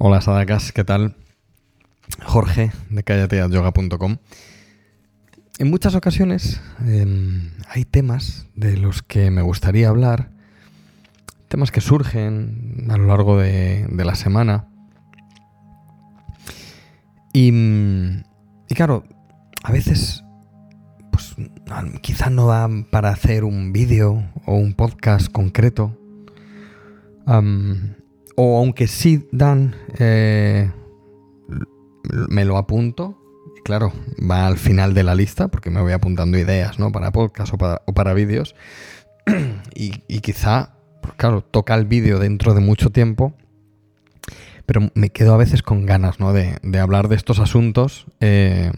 Hola Sadakas, ¿qué tal? Jorge de callateayoga.com. En muchas ocasiones em, hay temas de los que me gustaría hablar, temas que surgen a lo largo de, la semana. Y, y, claro, a veces pues quizás no dan para hacer un vídeo o un podcast concreto o aunque sí dan, eh, me lo apunto. claro, va al final de la lista porque me voy apuntando ideas, ¿no? Para podcast o para, vídeos. y, quizá, pues claro, toca el vídeo dentro de mucho tiempo. Pero me quedo a veces con ganas, ¿no? De, hablar de estos asuntos. Eh,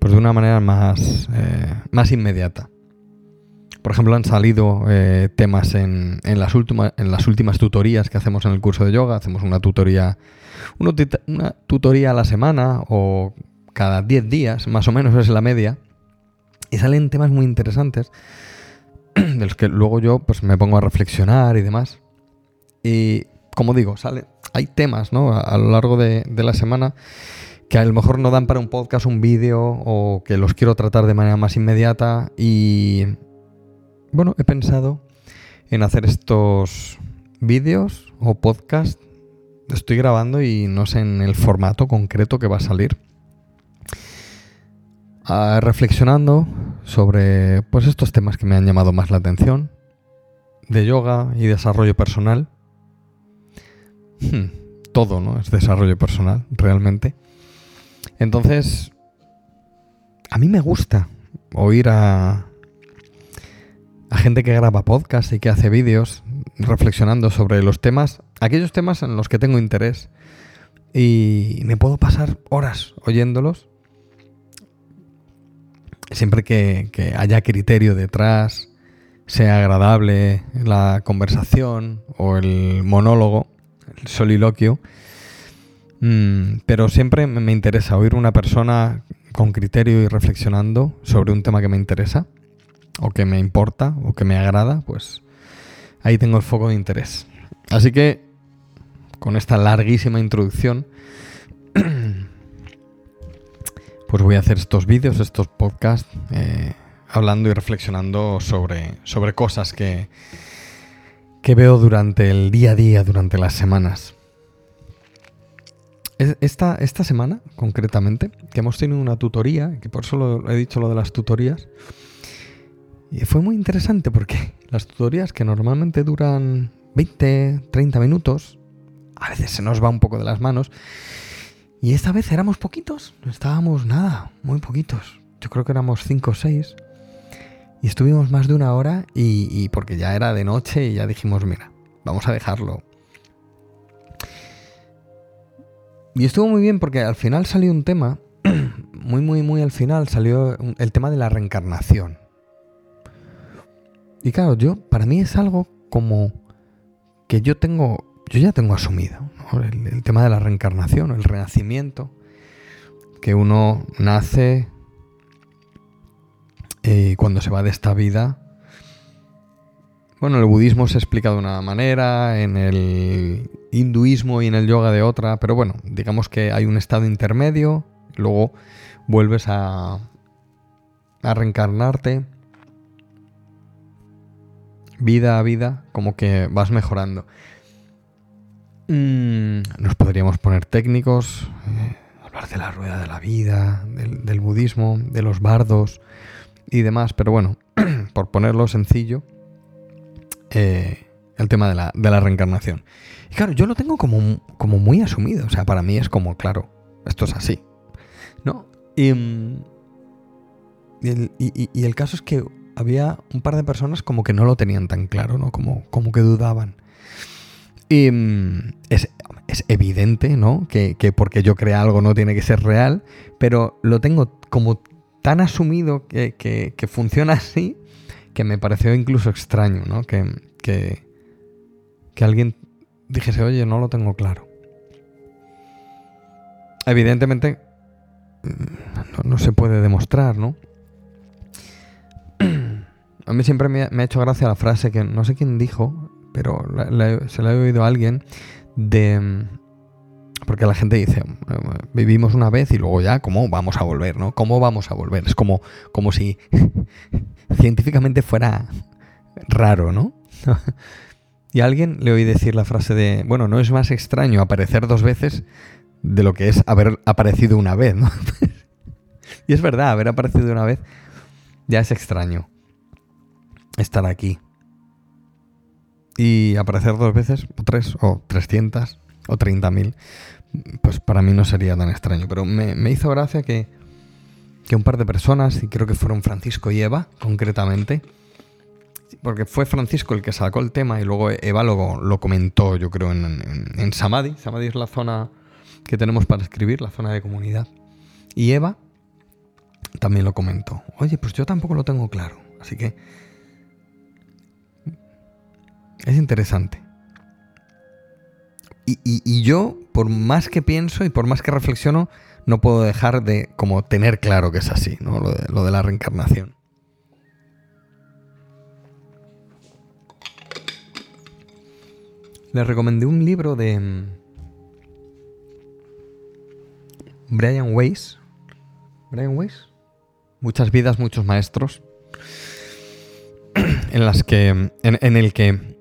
pues de una manera más, eh, más inmediata. Por ejemplo, han salido eh, temas en, las en las últimas tutorías que hacemos en el curso de yoga. Hacemos una tutoría, una, tutoría a la semana o cada 10 días, más o menos es la media. Y salen temas muy interesantes de los que luego yo pues, me pongo a reflexionar y demás. Y como digo, sale, hay temas ¿no? a, lo largo de, de la semana que a lo mejor no dan para un podcast, un vídeo o que los quiero tratar de manera más inmediata y bueno, he pensado en hacer estos vídeos o podcast. Estoy grabando y no sé en el formato concreto que va a salir. Ah, reflexionando sobre pues estos temas que me han llamado más la atención de yoga y desarrollo personal. Hmm, todo, ¿no? Es desarrollo personal, realmente. Entonces, a mí me gusta oír a, a gente que graba podcast y que hace vídeos reflexionando sobre los temas, aquellos temas en los que tengo interés. Y me puedo pasar horas oyéndolos. Siempre que, haya criterio detrás, sea agradable la conversación o el monólogo, el soliloquio. Mm, pero siempre me interesa oír una persona con criterio y reflexionando sobre un tema que me interesa o que me importa o que me agrada, pues ahí tengo el foco de interés. Así que con esta larguísima introducción, pues voy a hacer estos vídeos, estos podcasts, eh, hablando y reflexionando sobre, sobre cosas que, que veo durante el día a día, durante las semanas. Esta, esta semana, concretamente, que hemos tenido una tutoría, que por eso lo, he dicho lo de las tutorías, y fue muy interesante porque las tutorías que normalmente duran 20, 30 minutos, a veces se nos va un poco de las manos. Y esta vez éramos poquitos, no estábamos nada, muy poquitos. Yo creo que éramos 5 o 6. Y estuvimos más de una hora y, porque ya era de noche y ya dijimos, mira, vamos a dejarlo. Y estuvo muy bien porque al final salió un tema, muy, muy, muy al final salió el tema de la reencarnación. Y claro, yo, para mí es algo como que yo tengo, yo ya tengo asumido, el, tema de la reencarnación, el renacimiento, que uno nace eh, cuando se va de esta vida. Bueno, el budismo se explica de una manera, en el hinduismo y en el yoga de otra, pero bueno, digamos que hay un estado intermedio, luego vuelves a, a reencarnarte vida a vida, como que vas mejorando. Mm, nos podríamos poner técnicos, eh, hablar de la rueda de la vida, del, budismo, de los bardos y demás, pero bueno, por ponerlo sencillo, eh, el tema de la, de la, reencarnación. Y claro, yo lo tengo como, como muy asumido, o sea, para mí es como, claro, esto es así, ¿no? y, mm, y el caso es que había un par de personas como que no lo tenían tan claro, ¿no? Como, como que dudaban. Y mm, es, evidente, ¿no? Que, porque yo crea algo no tiene que ser real, pero lo tengo como tan asumido que, funciona así que me pareció incluso extraño, ¿no? Que, que, alguien dijese, oye, no lo tengo claro. Evidentemente, mm, no se puede demostrar, ¿no? A mí siempre me ha, hecho gracia la frase que no sé quién dijo, pero se la he oído a alguien, de... Porque la gente dice, vivimos una vez y luego ya, ¿cómo vamos a volver? ¿no? ¿Cómo vamos a volver? Es como, como si científicamente fuera raro, ¿no? y a alguien le oí decir la frase de, bueno, no es más extraño aparecer dos veces de lo que es haber aparecido una vez, ¿no? y es verdad, haber aparecido una vez ya es extraño. Estar aquí. Y aparecer dos veces, o tres, o trescientas, o treinta mil, pues para mí no sería tan extraño. Pero me, me hizo gracia que, que un par de personas, y creo que fueron Francisco y Eva, concretamente, porque fue Francisco el que sacó el tema y luego Eva lo, lo comentó, yo creo, en, en, Samadhi. Samadhi es la zona que tenemos para escribir, la zona de comunidad. Y Eva también lo comentó. Oye, pues yo tampoco lo tengo claro. Así que es interesante. Y, y, yo, por más que pienso y por más que reflexiono, no puedo dejar de como tener claro que es así, ¿no? Lo de, la reencarnación. Le recomendé un libro de mm, Brian Weiss. Brian Weiss. Muchas vidas, muchos maestros. En las que. En, en el que.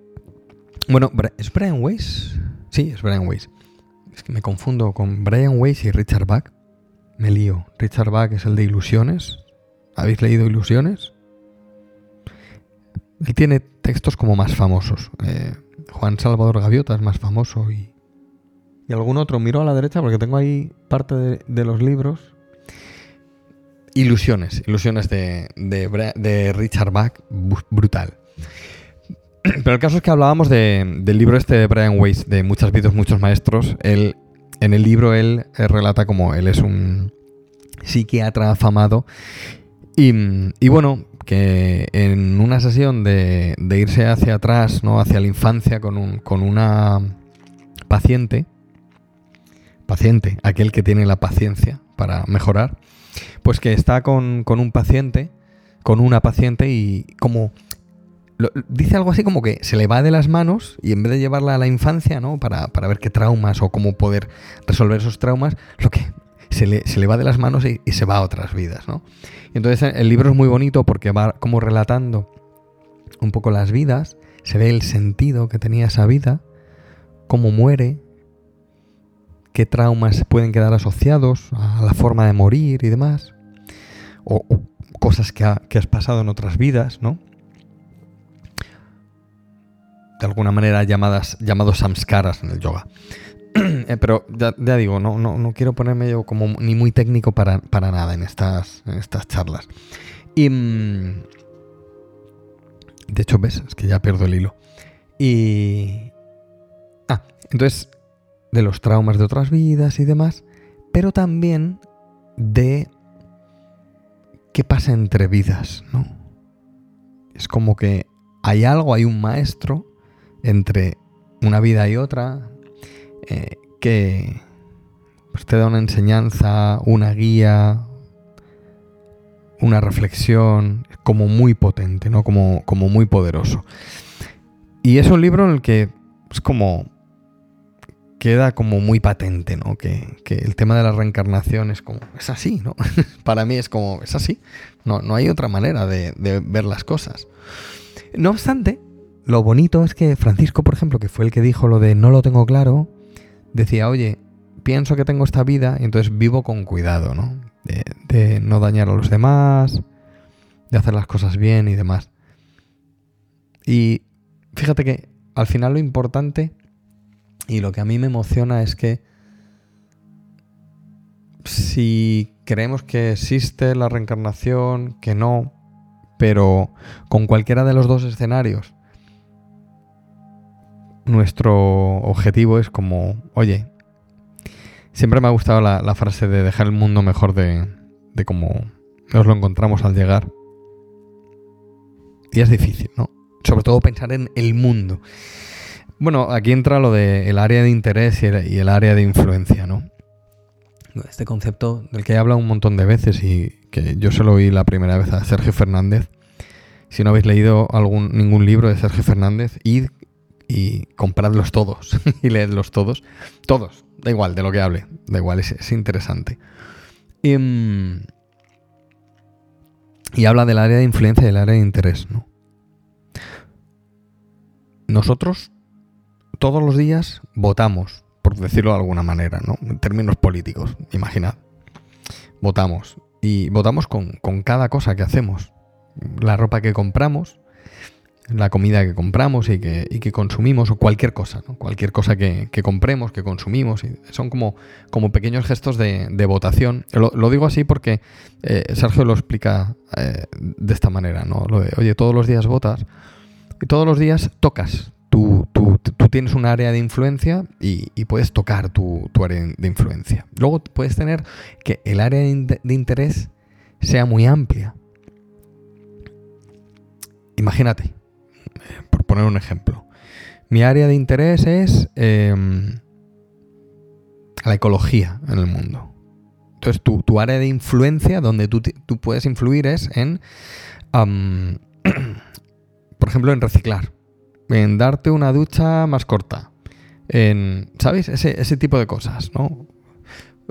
Bueno, ¿es Brian Weiss? Sí, es Brian Weiss. Es que me confundo con Brian Weiss y Richard Bach. Me lío. Richard Bach es el de Ilusiones. ¿Habéis leído Ilusiones? Él tiene textos como más famosos. Eh, Juan Salvador Gaviota es más famoso y, y algún otro. Miro a la derecha porque tengo ahí parte de, los libros. Ilusiones, ilusiones de, de, Richard Bach, brutal. Pero el caso es que hablábamos del libro este de Brian Weiss, de Muchas vidas, muchos maestros. Él, en el libro él, relata como él es un psiquiatra afamado y, y bueno, que en una sesión de, irse hacia atrás, ¿no? hacia la infancia con, un, con una paciente, paciente, aquel que tiene la paciencia para mejorar, pues que está con, un paciente, con una paciente y como dice algo así como que se le va de las manos y en vez de llevarla a la infancia, ¿no? Para, para ver qué traumas o cómo poder resolver esos traumas, lo que se le, va de las manos y, se va a otras vidas, ¿no? Y entonces el libro es muy bonito porque va como relatando un poco las vidas, se ve el sentido que tenía esa vida, cómo muere, qué traumas pueden quedar asociados a la forma de morir y demás, o, cosas que, que, has pasado en otras vidas, ¿no? De alguna manera llamadas, llamados samskaras en el yoga. Eh, pero ya, digo, no, no, no, quiero ponerme yo como ni muy técnico para, nada en estas, en estas charlas. Y. Mm, de hecho, ves, es que ya pierdo el hilo. Y. Ah, entonces, de los traumas de otras vidas y demás, pero también de qué pasa entre vidas, ¿no? Es como que hay algo, hay un maestro entre una vida y otra, eh, que pues, te da una enseñanza, una guía, una reflexión como muy potente, ¿no? Como, como muy poderoso. Y es un libro en el que es como queda como muy patente, ¿no? Que, el tema de la reencarnación es como, es así, ¿no? Para mí es como, es así. No, no hay otra manera de, ver las cosas. No obstante, lo bonito es que Francisco, por ejemplo, que fue el que dijo lo de no lo tengo claro, decía, oye, pienso que tengo esta vida y entonces vivo con cuidado, ¿no? De, no dañar a los demás, de hacer las cosas bien y demás. Y fíjate que al final lo importante y lo que a mí me emociona es que si creemos que existe la reencarnación, que no, pero con cualquiera de los dos escenarios nuestro objetivo es como, oye, siempre me ha gustado la, frase de dejar el mundo mejor de, de como nos lo encontramos al llegar. Y es difícil, ¿no? Sobre todo pensar en el mundo. Bueno, aquí entra lo del el área de interés y el, área de influencia, ¿no? Este concepto del que he hablado un montón de veces y que yo se lo oí la primera vez a Sergio Fernández. Si no habéis leído algún, ningún libro de Sergio Fernández, id y compradlos todos y leedlos todos. Todos, da igual de lo que hable, da igual, es, interesante. Y, mm, y, habla del área de influencia y del área de interés, ¿no? Nosotros todos los días votamos, por decirlo de alguna manera, ¿no? En términos políticos, imaginad. Votamos. Y votamos con, con cada cosa que hacemos. La ropa que compramos, la comida que compramos y que, consumimos, o cualquier cosa, ¿no? cualquier cosa que, compremos, que consumimos. Son como, pequeños gestos de, votación. Lo, digo así porque eh, Sergio lo explica eh, de esta manera, ¿no? Lo de, oye, todos los días votas y todos los días tocas. Tú, tienes un área de influencia y, puedes tocar tu, tu, área de influencia. Luego puedes tener que el área de, interés sea muy amplia. Imagínate, poner un ejemplo. Mi área de interés es eh, la ecología en el mundo. Entonces, tu, tu área de influencia, donde tú, tú, puedes influir, es en, por ejemplo, en reciclar, en darte una ducha más corta, en, ¿sabes? Ese, ese tipo de cosas, ¿no?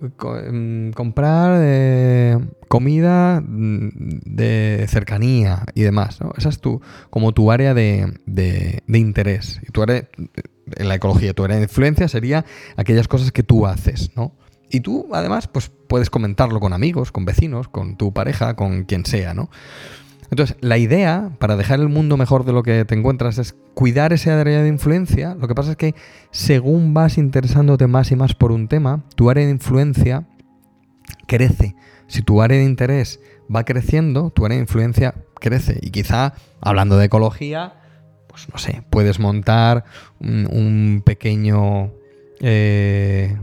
Em, comprar eh, comida mm, de cercanía y demás. ¿no? Esa es tu, como tu área de, de, de interés. Y tu área, en la ecología, tu área de influencia sería aquellas cosas que tú haces, ¿no? Y tú, además, pues puedes comentarlo con amigos, con vecinos, con tu pareja, con quien sea, ¿no? Entonces, la idea para dejar el mundo mejor de lo que te encuentras es cuidar ese área de influencia. Lo que pasa es que según vas interesándote más y más por un tema, tu área de influencia crece. Si tu área de interés va creciendo, tu área de influencia crece. Y quizá, hablando de ecología, pues no sé, puedes montar un, pequeño... Eh,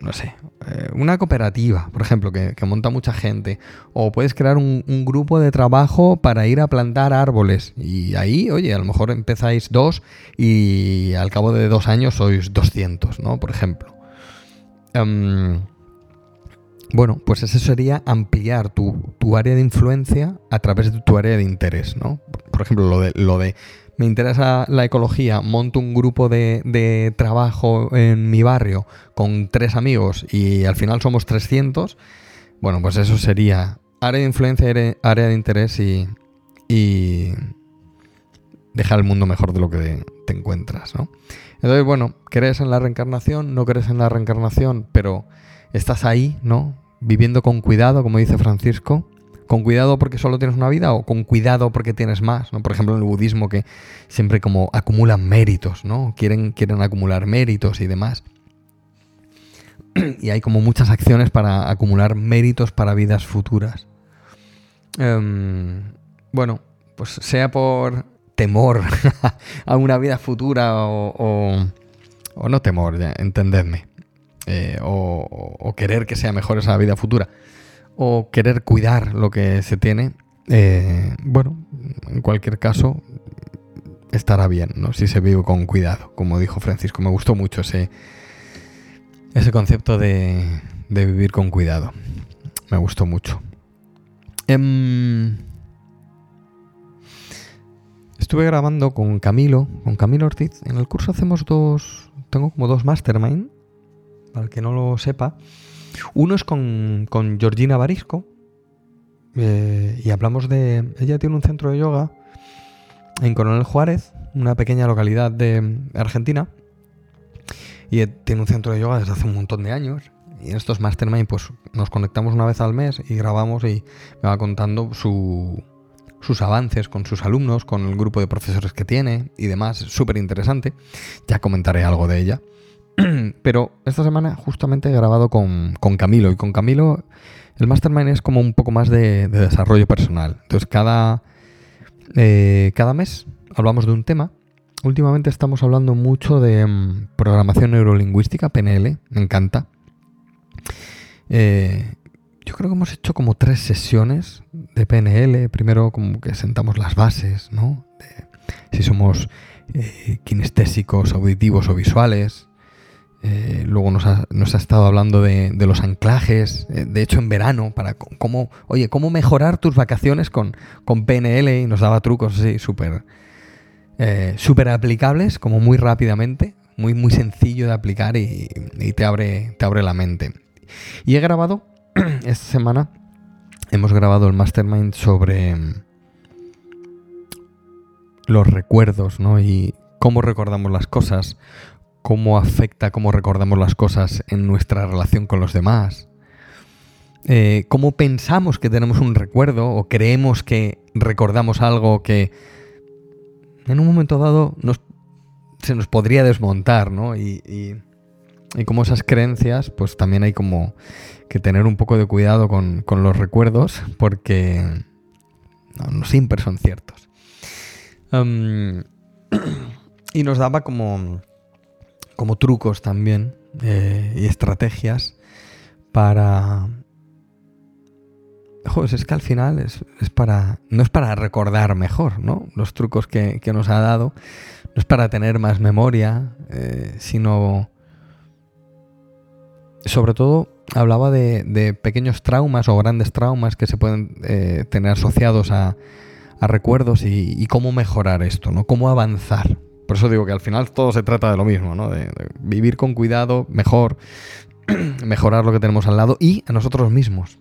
no sé, eh, una cooperativa, por ejemplo, que, que, monta mucha gente, o puedes crear un, un, grupo de trabajo para ir a plantar árboles. Y ahí, oye, a lo mejor empezáis dos y al cabo de dos años sois 200, ¿no? Por ejemplo. Um, bueno, pues eso sería ampliar tu, tu, área de influencia a través de tu área de interés, ¿no? Por ejemplo, lo de, lo de me interesa la ecología, monto un grupo de, trabajo en mi barrio con tres amigos y al final somos 300, bueno, pues eso sería área de influencia, área de interés y, y dejar el mundo mejor de lo que te encuentras, ¿no? Entonces, bueno, crees en la reencarnación, no crees en la reencarnación, pero estás ahí, ¿no? Viviendo con cuidado, como dice Francisco, con cuidado porque solo tienes una vida o con cuidado porque tienes más, ¿no? Por ejemplo, en el budismo que siempre como acumulan méritos, ¿no? Quieren, quieren acumular méritos y demás. Y hay como muchas acciones para acumular méritos para vidas futuras. Um, bueno, pues sea por temor a una vida futura o, o, o no temor, ya, entendedme, eh, o, o querer que sea mejor esa vida futura o querer cuidar lo que se tiene, eh, bueno, en cualquier caso, estará bien, ¿no? Si se vive con cuidado, como dijo Francisco. Me gustó mucho ese, ese concepto de, de vivir con cuidado. Me gustó mucho. Eh, estuve grabando con Camilo, con Camilo Ortiz. En el curso hacemos dos, tengo como dos mastermind, para el que no lo sepa. Uno es con, Georgina Barisco eh, y hablamos de... Ella tiene un centro de yoga en Coronel Juárez, una pequeña localidad de Argentina. Y tiene un centro de yoga desde hace un montón de años. Y en estos mastermind pues nos conectamos una vez al mes y grabamos y me va contando su, sus avances con sus alumnos, con el grupo de profesores que tiene y demás. Súper interesante. Ya comentaré algo de ella. Pero esta semana justamente he grabado con, con, Camilo y con Camilo el Mastermind es como un poco más de, de desarrollo personal. Entonces cada, eh, cada mes hablamos de un tema. Últimamente estamos hablando mucho de um, programación neurolingüística, PNL, me encanta. Eh, yo creo que hemos hecho como tres sesiones de PNL. Primero como que sentamos las bases, ¿no? Si somos eh, kinestésicos, auditivos o visuales. Eh, luego nos ha, estado hablando de, los anclajes, eh, de hecho en verano, para cómo, oye, cómo mejorar tus vacaciones con, con PNL y nos daba trucos así súper eh, súper aplicables, como muy rápidamente, muy, muy sencillo de aplicar y, te, abre, te abre la mente. Y he grabado, esta semana, hemos grabado el mastermind sobre los recuerdos, ¿no? Y cómo recordamos las cosas, cómo afecta cómo recordamos las cosas en nuestra relación con los demás. Eh, cómo pensamos que tenemos un recuerdo o creemos que recordamos algo que en un momento dado se nos podría desmontar, ¿no? Y, y, como esas creencias, pues también hay como que tener un poco de cuidado con, los recuerdos porque no, siempre son ciertos. y nos daba como como trucos también eh, y estrategias para... Joder, es que al final es, para... No es para recordar mejor, ¿no? Los trucos que, nos ha dado. No es para tener más memoria, eh, sino... Sobre todo hablaba de, pequeños traumas o grandes traumas que se pueden eh, tener asociados a, recuerdos y, y, cómo mejorar esto, ¿no? Cómo avanzar. Por eso digo que al final todo se trata de lo mismo, ¿no? De, vivir con cuidado, mejor, mejorar lo que tenemos al lado y a nosotros mismos.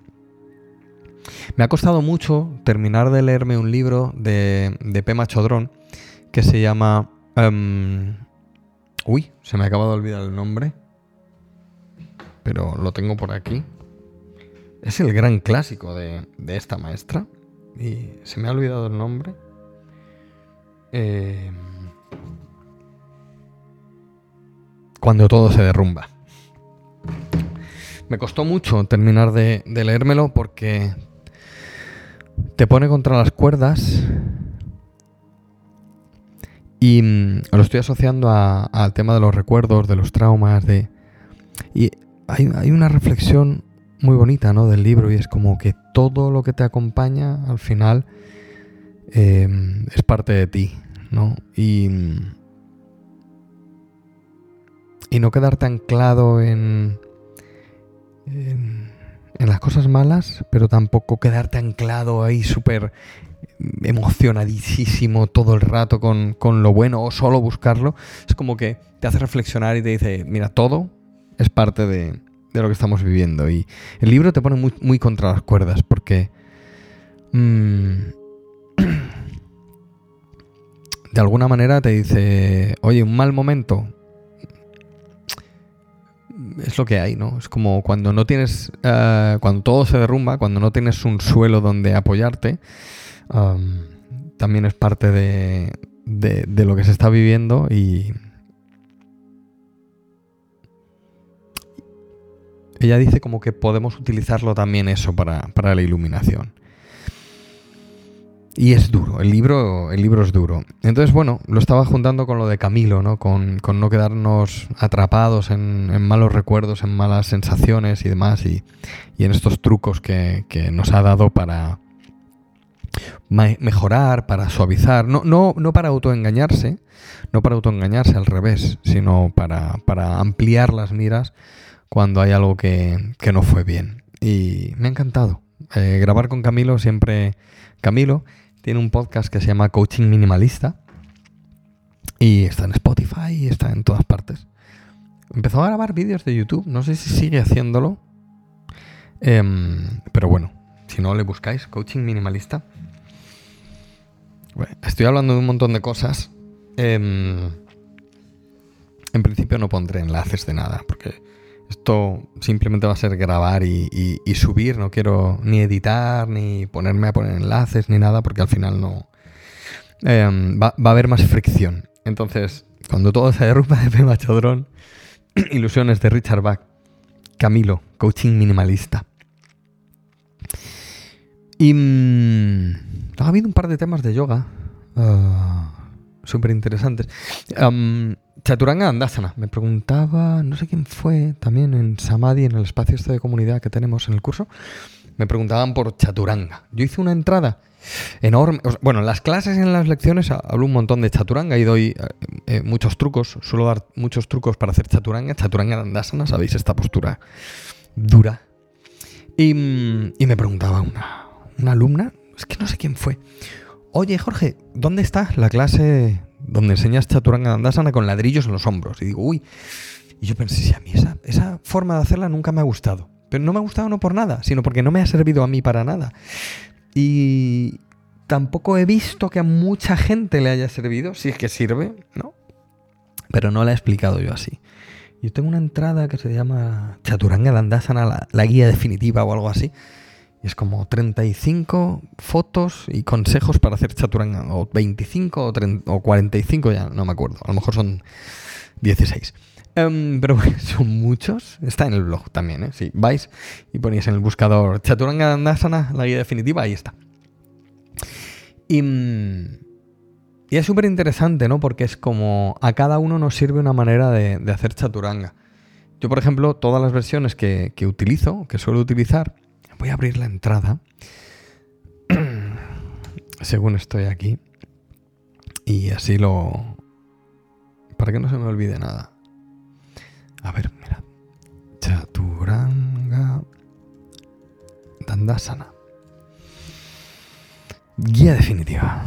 Me ha costado mucho terminar de leerme un libro de, de Pema Chodrón que se llama... Em, uy, se me acaba de olvidar el nombre. Pero lo tengo por aquí. Es el gran clásico de, de esta maestra. Y se me ha olvidado el nombre. Eh, cuando todo se derrumba. Me costó mucho terminar de, leérmelo porque te pone contra las cuerdas y mm, lo estoy asociando al tema de los recuerdos, de los traumas, de... Y hay, una reflexión muy bonita, ¿no? Del libro y es como que todo lo que te acompaña al final em, es parte de ti, ¿no? Y mm, y no quedarte anclado en, en, las cosas malas, pero tampoco quedarte anclado ahí súper emocionadísimo todo el rato con, lo bueno o solo buscarlo. Es como que te hace reflexionar y te dice, mira, todo es parte de, lo que estamos viviendo. Y el libro te pone muy, muy contra las cuerdas porque... Mm, de alguna manera te dice, oye, un mal momento, es lo que hay, ¿no? Es como cuando no tienes, eh, cuando todo se derrumba, cuando no tienes un suelo donde apoyarte, también es parte de, de, lo que se está viviendo y... Ella dice como que podemos utilizarlo también eso para, para la iluminación. Y es duro, el libro, el libro es duro. Entonces, bueno, lo estaba juntando con lo de Camilo, ¿no? Con, no quedarnos atrapados en, malos recuerdos, en malas sensaciones y demás, y, en estos trucos que, nos ha dado para mejorar, para suavizar, no, no, no para autoengañarse, no para autoengañarse al revés, sino para, para ampliar las miras cuando hay algo que, no fue bien. Y me ha encantado. Eh, grabar con Camilo siempre... Camilo tiene un podcast que se llama Coaching Minimalista. Y está en Spotify y está en todas partes. Empezó a grabar vídeos de YouTube. No sé si sigue haciéndolo. Em, pero bueno, si no le buscáis, Coaching Minimalista. estoy hablando de un montón de cosas. Em, en principio no pondré enlaces de nada, porque esto simplemente va a ser grabar y, subir. No quiero ni editar, ni ponerme a poner enlaces, ni nada, porque al final no. Em, va, a haber más fricción. Entonces, cuando todo se derrumba de Pema Chodrón, ilusiones de Richard Bach, Camilo, coaching minimalista. Y mm, ha habido un par de temas de yoga. Ah, súper interesantes. Chaturanga Andasana. Me preguntaba, no sé quién fue, también en Samadhi, en el espacio este de comunidad que tenemos en el curso, me preguntaban por Chaturanga. Yo hice una entrada enorme. bueno, en las clases en las lecciones hablo un montón de Chaturanga y doy eh, eh, muchos trucos. Suelo dar muchos trucos para hacer Chaturanga. Chaturanga Andasana, ¿sabéis? Esta postura dura. Y, y me preguntaba una, una alumna, es que no sé quién fue. Oye, Jorge, ¿dónde está la clase donde enseñas chaturanga dandasana con ladrillos en los hombros. Y digo, uy. Y yo pensé, si a mí esa, forma de hacerla nunca me ha gustado. Pero no me ha gustado no por nada, sino porque no me ha servido a mí para nada. Y tampoco he visto que a mucha gente le haya servido, si es que sirve, ¿no? Pero no la he explicado yo así. Yo tengo una entrada que se llama Chaturanga Dandasana, la guía definitiva o algo así. Y es como 35 fotos y consejos para hacer chaturanga. O 25 o, 30, o 45, ya no me acuerdo. A lo mejor son 16. Um, pero son muchos. Está en el blog también, ¿eh? Si vais y ponéis en el buscador Chaturanga Dandasana, la guía definitiva, ahí está. Y, y es súper interesante, ¿no? Porque es como a cada uno nos sirve una manera de, de hacer chaturanga. Yo, por ejemplo, todas las versiones que, que utilizo, que suelo utilizar, voy a abrir la entrada. Según estoy aquí. Y así lo... Para que no se me olvide nada. A ver, mira. Chaturanga Dandasana. Guía definitiva.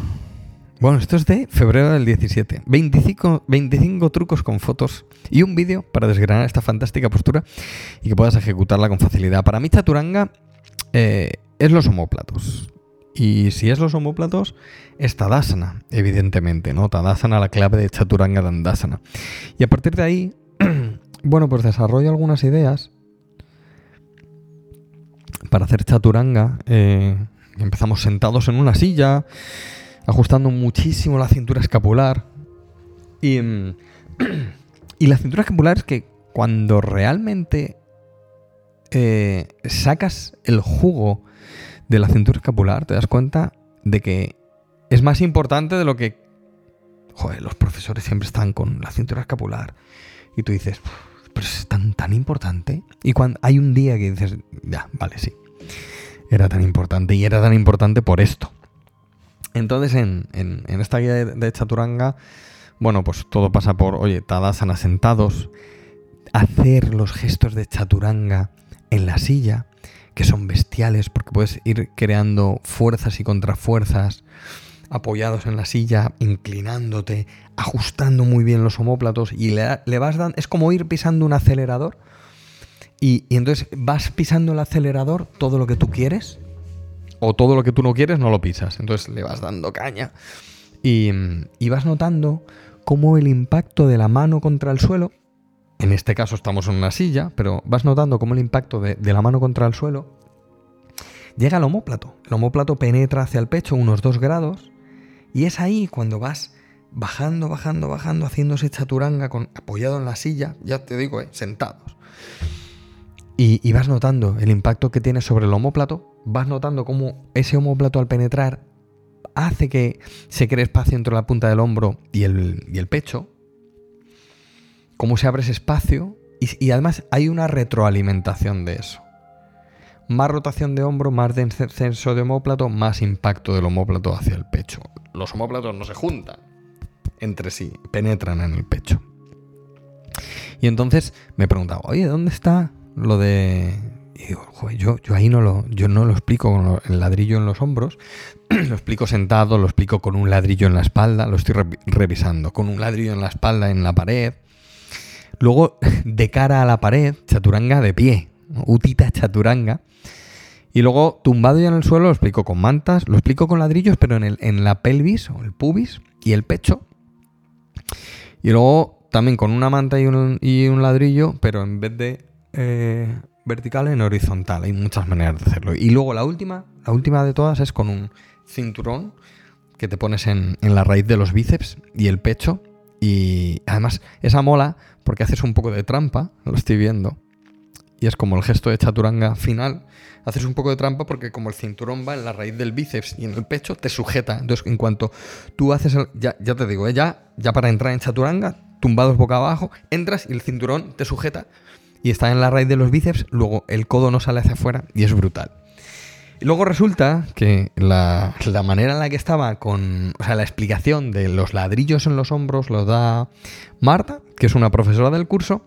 Bueno, esto es de febrero del 17. 25, 25 trucos con fotos y un vídeo para desgranar esta fantástica postura y que puedas ejecutarla con facilidad. Para mí, Chaturanga eh, es los homóplatos. Y si es los homóplatos, es Tadasana, evidentemente, ¿no? Tadasana, la clave de Chaturanga Dandasana. Y a partir de ahí, bueno, pues desarrollo algunas ideas para hacer Chaturanga. Eh, empezamos sentados en una silla, ajustando muchísimo la cintura escapular. Y, y la cintura escapular es que cuando realmente eh, sacas el jugo de la cintura escapular, te das cuenta de que es más importante de lo que... Los profesores siempre están con la cintura escapular. Y tú dices, pero es tan, tan importante. Y cuando hay un día que dices, ya, vale, sí. Era tan importante. Y era tan importante por esto. Entonces, en, en, esta guía de, Chaturanga, bueno, pues todo pasa por, oye, Tadasana sentados, hacer los gestos de Chaturanga en la silla, que son bestiales porque puedes ir creando fuerzas y contrafuerzas apoyados en la silla, inclinándote, ajustando muy bien los homóplatos y le, le vas dando, es como ir pisando un acelerador y, y, entonces vas pisando el acelerador todo lo que tú quieres o todo lo que tú no quieres no lo pisas, entonces le vas dando caña y, y vas notando cómo el impacto de la mano contra el suelo en este caso estamos en una silla, pero vas notando cómo el impacto de, la mano contra el suelo llega al homóplato. El homóplato penetra hacia el pecho unos dos grados y es ahí cuando vas bajando, bajando, bajando, haciéndose chaturanga con, apoyado en la silla, ya te digo, eh, sentados. Y, vas notando el impacto que tiene sobre el homóplato, vas notando cómo ese homóplato al penetrar hace que se cree espacio entre la punta del hombro y el pecho, cómo se abre ese espacio y, además hay una retroalimentación de eso. Más rotación de hombro, más descenso de homóplato, más impacto del homóplato hacia el pecho. Los homóplatos no se juntan entre sí, penetran en el pecho. Y entonces me preguntaba, oye, ¿dónde está lo de...? Y digo, joder, yo, yo ahí no lo, yo no lo explico con el ladrillo en los hombros, lo explico sentado, lo explico con un ladrillo en la espalda, lo estoy re revisando, con un ladrillo en la espalda, en la pared, Luego, de cara a la pared, chaturanga de pie, utita chaturanga. Y luego, tumbado ya en el suelo, lo explico con mantas, lo explico con ladrillos, pero en, el, en la pelvis o el pubis y el pecho. Y luego también con una manta y un, ladrillo, pero en vez de eh, vertical, en horizontal. Hay muchas maneras de hacerlo. Y luego la última, la última de todas es con un cinturón que te pones en, en la raíz de los bíceps y el pecho. Y además, esa mola porque haces un poco de trampa, lo estoy viendo, y es como el gesto de chaturanga final, haces un poco de trampa porque como el cinturón va en la raíz del bíceps y en el pecho, te sujeta. Entonces, en cuanto tú haces el, ya, ya te digo, ¿eh? ya, ya para entrar en chaturanga, tumbados boca abajo, entras y el cinturón te sujeta y está en la raíz de los bíceps, luego el codo no sale hacia afuera y es brutal. Y luego resulta que la, manera en la que estaba con. O sea, la explicación de los ladrillos en los hombros lo da Marta, que es una profesora del curso.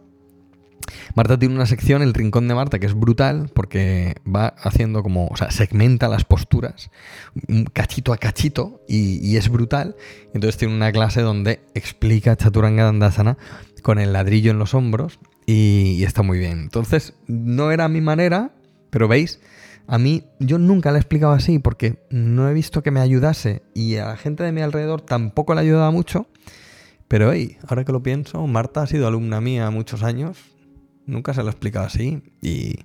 Marta tiene una sección, el rincón de Marta, que es brutal porque va haciendo como, o sea, segmenta las posturas cachito a cachito y, es brutal. Entonces tiene una clase donde explica Chaturanga Dandasana con el ladrillo en los hombros y, está muy bien. Entonces, no era mi manera, pero veis, a mí yo nunca le he explicado así porque no he visto que me ayudase y a la gente de mi alrededor tampoco le ayudaba mucho. Pero hey, ahora que lo pienso, Marta ha sido alumna mía muchos años, nunca se lo he explicado así y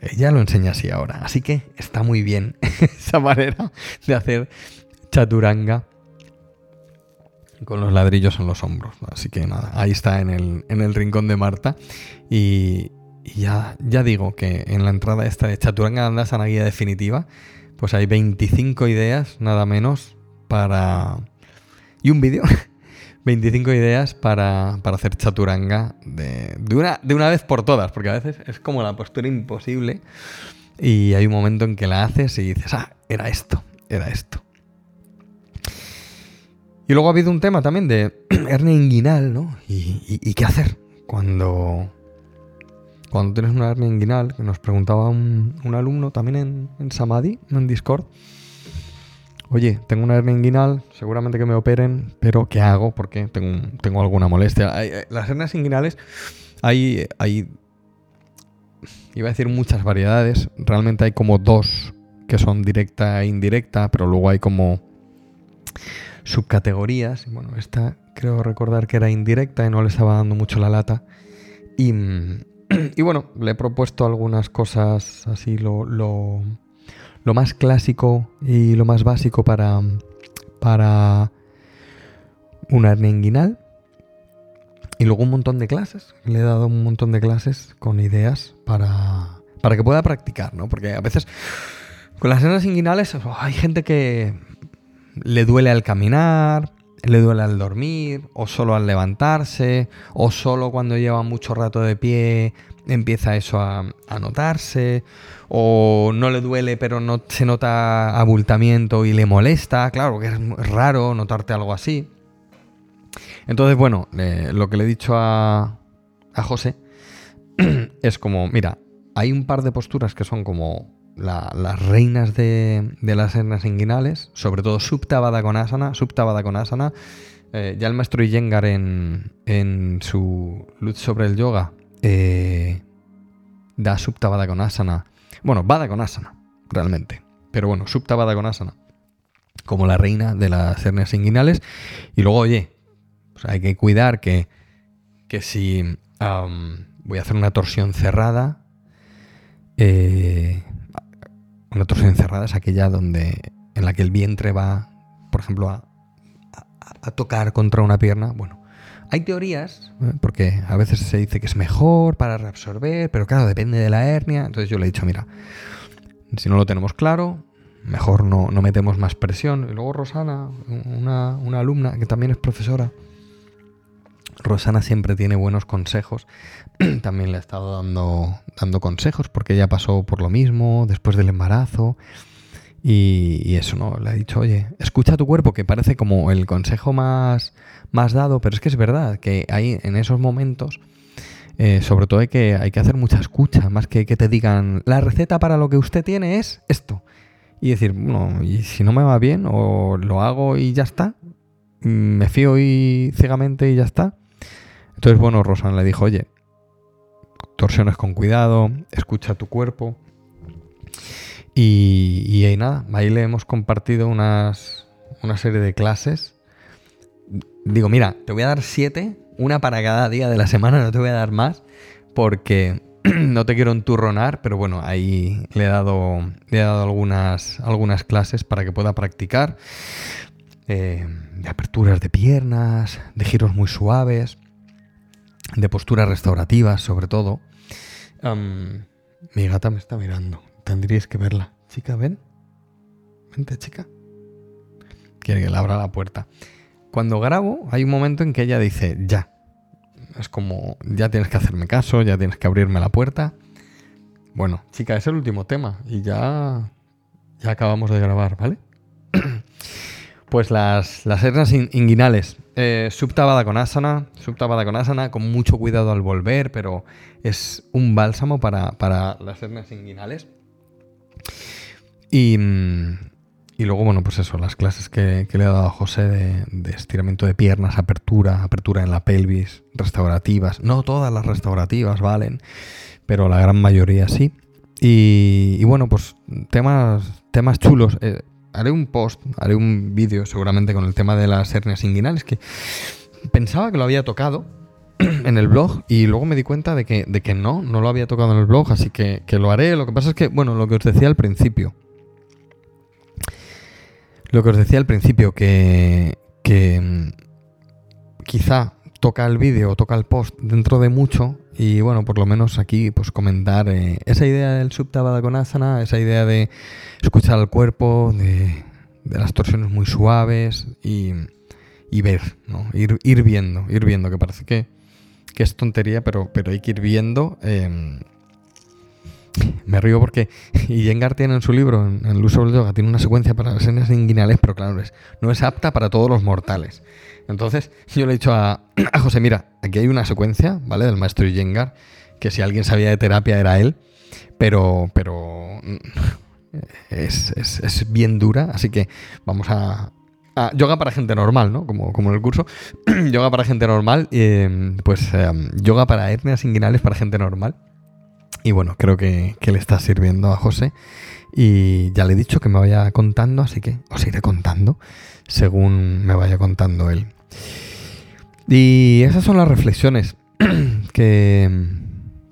ella lo enseña así ahora. Así que está muy bien esa manera de hacer chaturanga con los ladrillos en los hombros. Así que nada, ahí está en el, en el rincón de Marta. Y, ya, ya digo que en la entrada esta de Chaturanga Andasana Guía Definitiva, pues hay 25 ideas, nada menos, para... Y un vídeo 25 ideas para, hacer chaturanga de, una, de una vez por todas, porque a veces es como la postura imposible y hay un momento en que la haces y dices, ah, era esto, era esto. Y luego ha habido un tema también de hernia inguinal, ¿no? ¿Y, qué hacer cuando, cuando tienes una hernia inguinal? Que nos preguntaba un, alumno también en, en Samadhi, en Discord oye, tengo una hernia inguinal, seguramente que me operen, pero ¿qué hago? Porque tengo, tengo alguna molestia. las hernias inguinales hay, hay, iba a decir muchas variedades, realmente hay como dos que son directa e indirecta, pero luego hay como subcategorías. Bueno, esta creo recordar que era indirecta y no le estaba dando mucho la lata. Y, y bueno, le he propuesto algunas cosas así, lo, lo más clásico y lo más básico para, para una hernia inguinal. Y luego un montón de clases. Le he dado un montón de clases con ideas para, para que pueda practicar, ¿no? Porque a veces con las hernias inguinales oh, hay gente que le duele al caminar, le duele al dormir, o solo al levantarse, o solo cuando lleva mucho rato de pie empieza eso a, notarse, o no le duele pero no se nota abultamiento y le molesta, claro que es raro notarte algo así. Entonces, bueno, lo que le he dicho a, a José es como, mira, hay un par de posturas que son como las reinas de, las hernias inguinales, sobre todo Supta Konasana, Supta Konasana. Eh, ya el maestro Iyengar en, su luz sobre el yoga eh, da Supta Konasana bueno, Bada con Asana, realmente. Pero bueno, Subta Bada con Asana. Como la reina de las hernias inguinales. Y luego, oye, pues hay que cuidar que, que si voy a hacer una torsión cerrada, eh, una torsión cerrada es aquella donde en la que el vientre va, por ejemplo, a, tocar contra una pierna. Bueno, hay teorías, ¿eh? porque a veces se dice que es mejor para reabsorber, pero claro, depende de la hernia. Entonces yo le he dicho, mira, si no lo tenemos claro, mejor no, metemos más presión. Y luego Rosana, una, una, alumna que también es profesora, Rosana siempre tiene buenos consejos. también le he estado dando, dando consejos porque ella pasó por lo mismo después del embarazo. Y, eso, ¿no? Le ha dicho, oye, escucha tu cuerpo, que parece como el consejo más, más dado, pero es que es verdad que hay en esos momentos, eh, sobre todo hay que, hay que hacer mucha escucha, más que que te digan, la receta para lo que usted tiene es esto. Y decir, bueno, y si no me va bien, o lo hago y ya está, me fío y ciegamente y ya está. Entonces, bueno, Rosan le dijo, oye, torsiones con cuidado, escucha tu cuerpo. Y, ahí nada, ahí le hemos compartido unas, una serie de clases. Digo, mira, te voy a dar siete, una para cada día de la semana, no te voy a dar más, porque no te quiero enturronar, pero bueno, ahí le he dado, he dado algunas, algunas clases para que pueda practicar. Eh, de aperturas de piernas, de giros muy suaves, de posturas restaurativas sobre todo. mi gata me está mirando. Tendríais que verla. Chica, ven. Vente, chica. Quiere que le abra la puerta. Cuando grabo, hay un momento en que ella dice, ya. Es como, ya tienes que hacerme caso, ya tienes que abrirme la puerta. Bueno, chica, es el último tema y ya, ya acabamos de grabar, ¿vale? Pues las, las hernias inguinales. Eh, subtabada con asana, subtabada con asana, con mucho cuidado al volver, pero es un bálsamo para, las hernias inguinales. Y, y, luego, bueno, pues eso, las clases que, le he dado a José de, de, estiramiento de piernas, apertura, apertura en la pelvis, restaurativas. No todas las restaurativas valen, pero la gran mayoría sí. Y, bueno, pues temas, temas chulos. Eh, haré un post, haré un vídeo seguramente con el tema de las hernias inguinales que pensaba que lo había tocado en el blog y luego me di cuenta de que, de que no, no lo había tocado en el blog, así que, que lo haré. Lo que pasa es que, bueno, lo que os decía al principio. Lo que os decía al principio, que, que mm, quizá toca el vídeo toca el post dentro de mucho y bueno, por lo menos aquí pues comentar eh, esa idea del subtabada con asana, esa idea de escuchar al cuerpo, de, las torsiones muy suaves y, ver, ¿no? Ir, ir, viendo, ir viendo, que parece que, es tontería, pero, pero hay que ir viendo. Em, me río porque Yengar tiene en su libro, en, el uso del yoga, tiene una secuencia para las hernias inguinales, pero claro, no es apta para todos los mortales. Entonces, yo le he dicho a, José, mira, aquí hay una secuencia, ¿vale? Del maestro Yengar, que si alguien sabía de terapia era él, pero, pero mm, es, bien dura, así que vamos a, yoga para gente normal, ¿no? Como, como en el curso. yoga para gente normal, eh, pues eh, yoga para hernias inguinales para gente normal. Y bueno, creo que, que, le está sirviendo a José. Y ya le he dicho que me vaya contando, así que os iré contando según me vaya contando él. Y esas son las reflexiones que,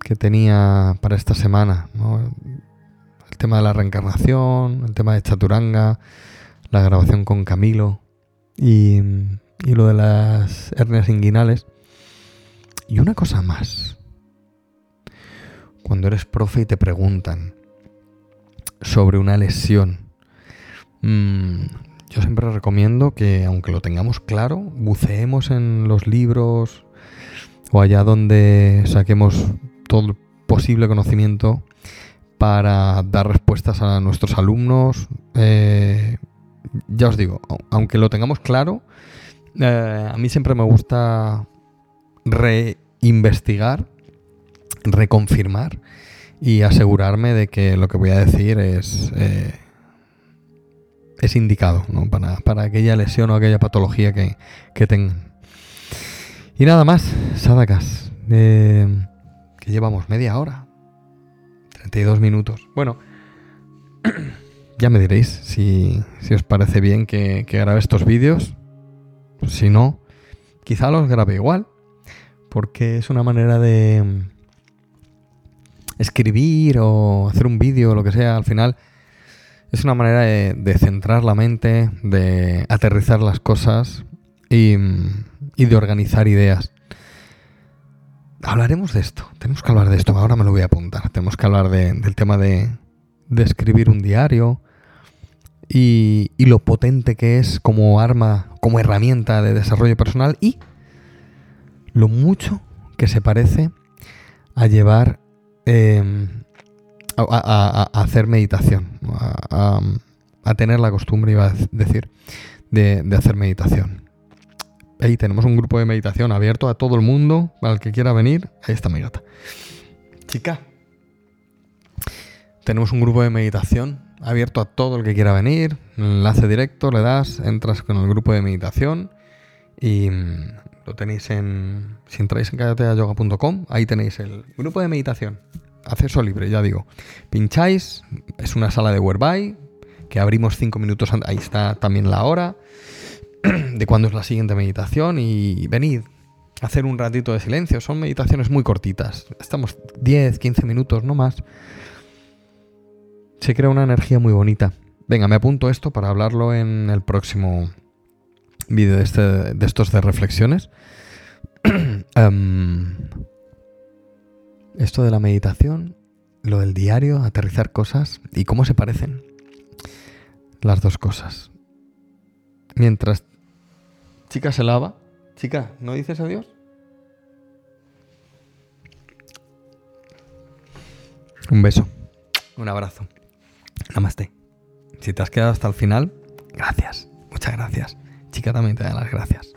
que tenía para esta semana. El tema de la reencarnación, el tema de Chaturanga, la grabación con Camilo y, y lo de las hernias inguinales. Y una cosa más. Cuando eres profe y te preguntan sobre una lesión, mmm, yo siempre recomiendo que, aunque lo tengamos claro, buceemos en los libros o allá donde saquemos todo el posible conocimiento para dar respuestas a nuestros alumnos. Eh, ya os digo, aunque lo tengamos claro, eh, a mí siempre me gusta reinvestigar, reconfirmar y asegurarme de que lo que voy a decir es eh, es indicado para, aquella lesión o aquella patología que, tengan. Y nada más, Sadakas, eh, que llevamos media hora, 32 minutos. Bueno, ya me diréis si, os parece bien que, que grabe estos vídeos. Si no, quizá los grabe igual, porque es una manera de escribir o hacer un vídeo o lo que sea. Al final es una manera de, centrar la mente, de aterrizar las cosas y, de organizar ideas. Hablaremos de esto, tenemos que hablar de esto, ahora me lo voy a apuntar. Tenemos que hablar del tema de, escribir un diario y, lo potente que es como arma, como herramienta de desarrollo personal y lo mucho que se parece a llevar em, a, hacer meditación, a, tener la costumbre, iba a decir, de, hacer meditación. Ahí tenemos un grupo de meditación abierto a todo el mundo, el que quiera venir. Ahí está mi gata. Chica. Tenemos un grupo de meditación abierto a todo el que quiera venir. Enlace directo, le das, entras con el grupo de meditación y lo tenéis en. Si entráis en callateayoga.com, ahí tenéis el grupo de meditación acceso libre, ya digo. Pincháis, es una sala de whereby, que abrimos cinco minutos antes, ahí está también la hora de cuándo es la siguiente meditación y venid hacer un ratito de silencio. Son meditaciones muy cortitas, estamos 10, 15 minutos, no más. Se crea una energía muy bonita. Venga, me apunto esto para hablarlo en el próximo vídeo de, este, de estos de reflexiones. Em, esto de la meditación, lo del diario, aterrizar cosas y cómo se parecen las dos cosas. Mientras chica se lava, chica, ¿no dices adiós? Un beso, un abrazo. Namaste. Si te has quedado hasta el final, gracias. Muchas muchas gracias. Chica también te da las gracias.